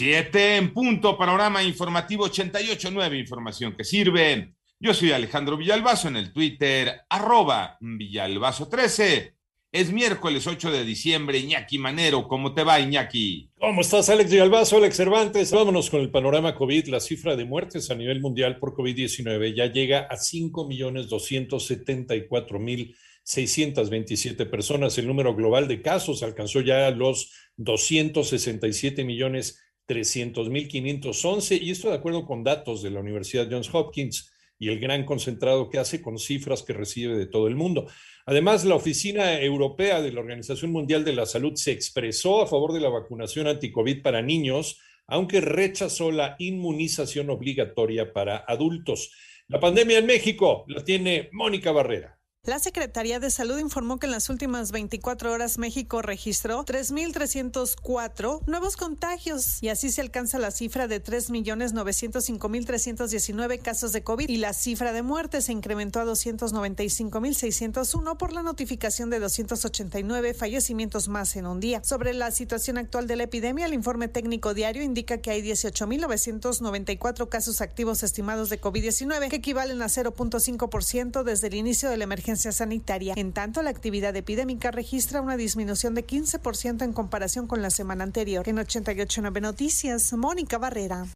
Siete en punto, panorama informativo 88.9, información que sirve. Yo soy Alejandro Villalbazo en el Twitter, arroba Villalbazo13. Es miércoles 8 de diciembre, Iñaki Manero. ¿Cómo te va, Iñaki? ¿Cómo estás, Alex Villalbazo, Alex Cervantes? Vámonos con el panorama COVID. La cifra de muertes a nivel mundial por COVID-19 ya llega a 5.274.627 personas. El número global de casos alcanzó ya los 267 millones 300.511 y esto de acuerdo con datos de la Universidad Johns Hopkins y el gran concentrado que hace con cifras que recibe de todo el mundo. Además, la Oficina Europea de la Organización Mundial de la Salud se expresó a favor de la vacunación anti-COVID para niños, aunque rechazó la inmunización obligatoria para adultos. La pandemia en México la tiene Mónica Barrera. La Secretaría de Salud informó que en las últimas 24 horas México registró 3.304 nuevos contagios y así se alcanza la cifra de 3.905.319 casos de COVID y la cifra de muertes se incrementó a 295.601 por la notificación de 289 fallecimientos más en un día. Sobre la situación actual de la epidemia, el informe técnico diario indica que hay 18.994 casos activos estimados de COVID-19 que equivalen a 0.5% desde el inicio de la emergencia sanitaria. En tanto, la actividad epidémica registra una disminución de 15% en comparación con la semana anterior. En 889 Noticias, Mónica Barrera.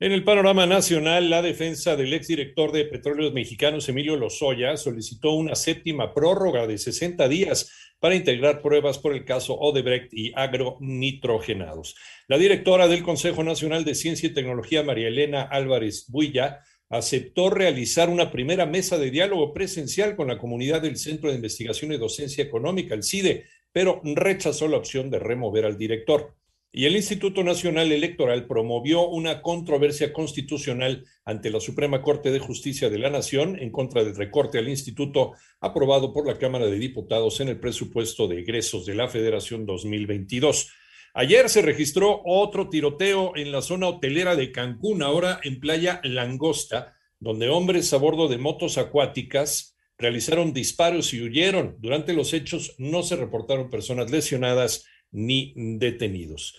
En el panorama nacional, la defensa del exdirector de Petróleos Mexicanos, Emilio Lozoya, solicitó una séptima prórroga de 60 días para integrar pruebas por el caso Odebrecht y agronitrogenados. La directora del Consejo Nacional de Ciencia y Tecnología, María Elena Álvarez Builla, aceptó realizar una primera mesa de diálogo presencial con la comunidad del Centro de Investigación y Docencia Económica, el CIDE, pero rechazó la opción de remover al director. Y el Instituto Nacional Electoral promovió una controversia constitucional ante la Suprema Corte de Justicia de la Nación en contra del recorte al instituto aprobado por la Cámara de Diputados en el presupuesto de egresos de la Federación 2022. Ayer se registró otro tiroteo en la zona hotelera de Cancún, ahora en Playa Langosta, donde hombres a bordo de motos acuáticas realizaron disparos y huyeron. Durante los hechos no se reportaron personas lesionadas ni detenidos.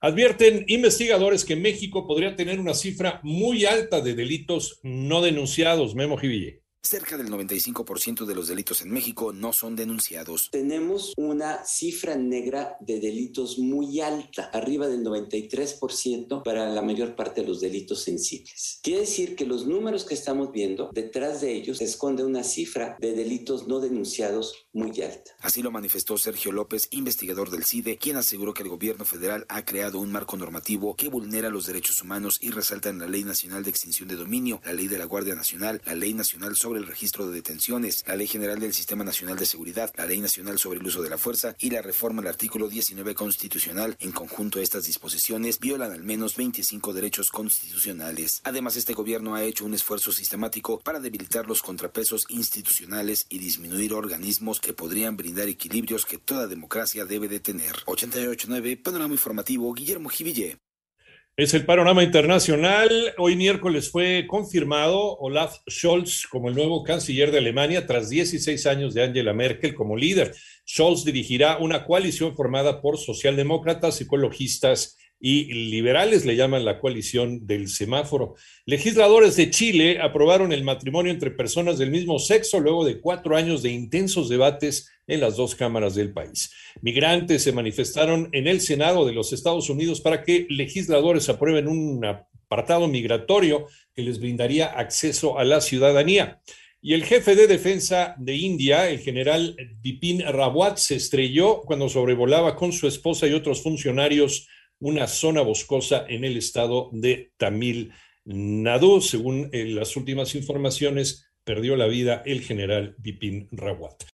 Advierten investigadores que México podría tener una cifra muy alta de delitos no denunciados. Memo Jiville. Cerca del 95% de los delitos en México no son denunciados. Tenemos una cifra negra de delitos muy alta, arriba del 93% para la mayor parte de los delitos sensibles. Quiere decir que los números que estamos viendo, detrás de ellos se esconde una cifra de delitos no denunciados muy alta. Así lo manifestó Sergio López, investigador del CIDE, quien aseguró que el gobierno federal ha creado un marco normativo que vulnera los derechos humanos y resalta en la Ley Nacional de Extinción de Dominio, la Ley de la Guardia Nacional, la Ley Nacional sobre sobre el registro de detenciones, la Ley General del Sistema Nacional de Seguridad, la Ley Nacional sobre el Uso de la Fuerza y la reforma del artículo 19 constitucional. En conjunto, estas disposiciones violan al menos 25 derechos constitucionales. Además, este gobierno ha hecho un esfuerzo sistemático para debilitar los contrapesos institucionales y disminuir organismos que podrían brindar equilibrios que toda democracia debe de tener. 889 Panorama Informativo Guillermo Jiville. Es el panorama internacional. Hoy miércoles fue confirmado Olaf Scholz como el nuevo canciller de Alemania tras 16 años de Angela Merkel como líder. Scholz dirigirá una coalición formada por socialdemócratas, ecologistas y liberales le llaman la coalición del semáforo. Legisladores de Chile aprobaron el matrimonio entre personas del mismo sexo luego de cuatro años de intensos debates en las dos cámaras del país. Migrantes se manifestaron en el Senado de los Estados Unidos para que legisladores aprueben un apartado migratorio que les brindaría acceso a la ciudadanía. Y el jefe de defensa de India, el general Bipin Rawat, se estrelló cuando sobrevolaba con su esposa y otros funcionarios una zona boscosa en el estado de Tamil Nadu. Según eh, las últimas informaciones, perdió la vida el general Bipin Rawat.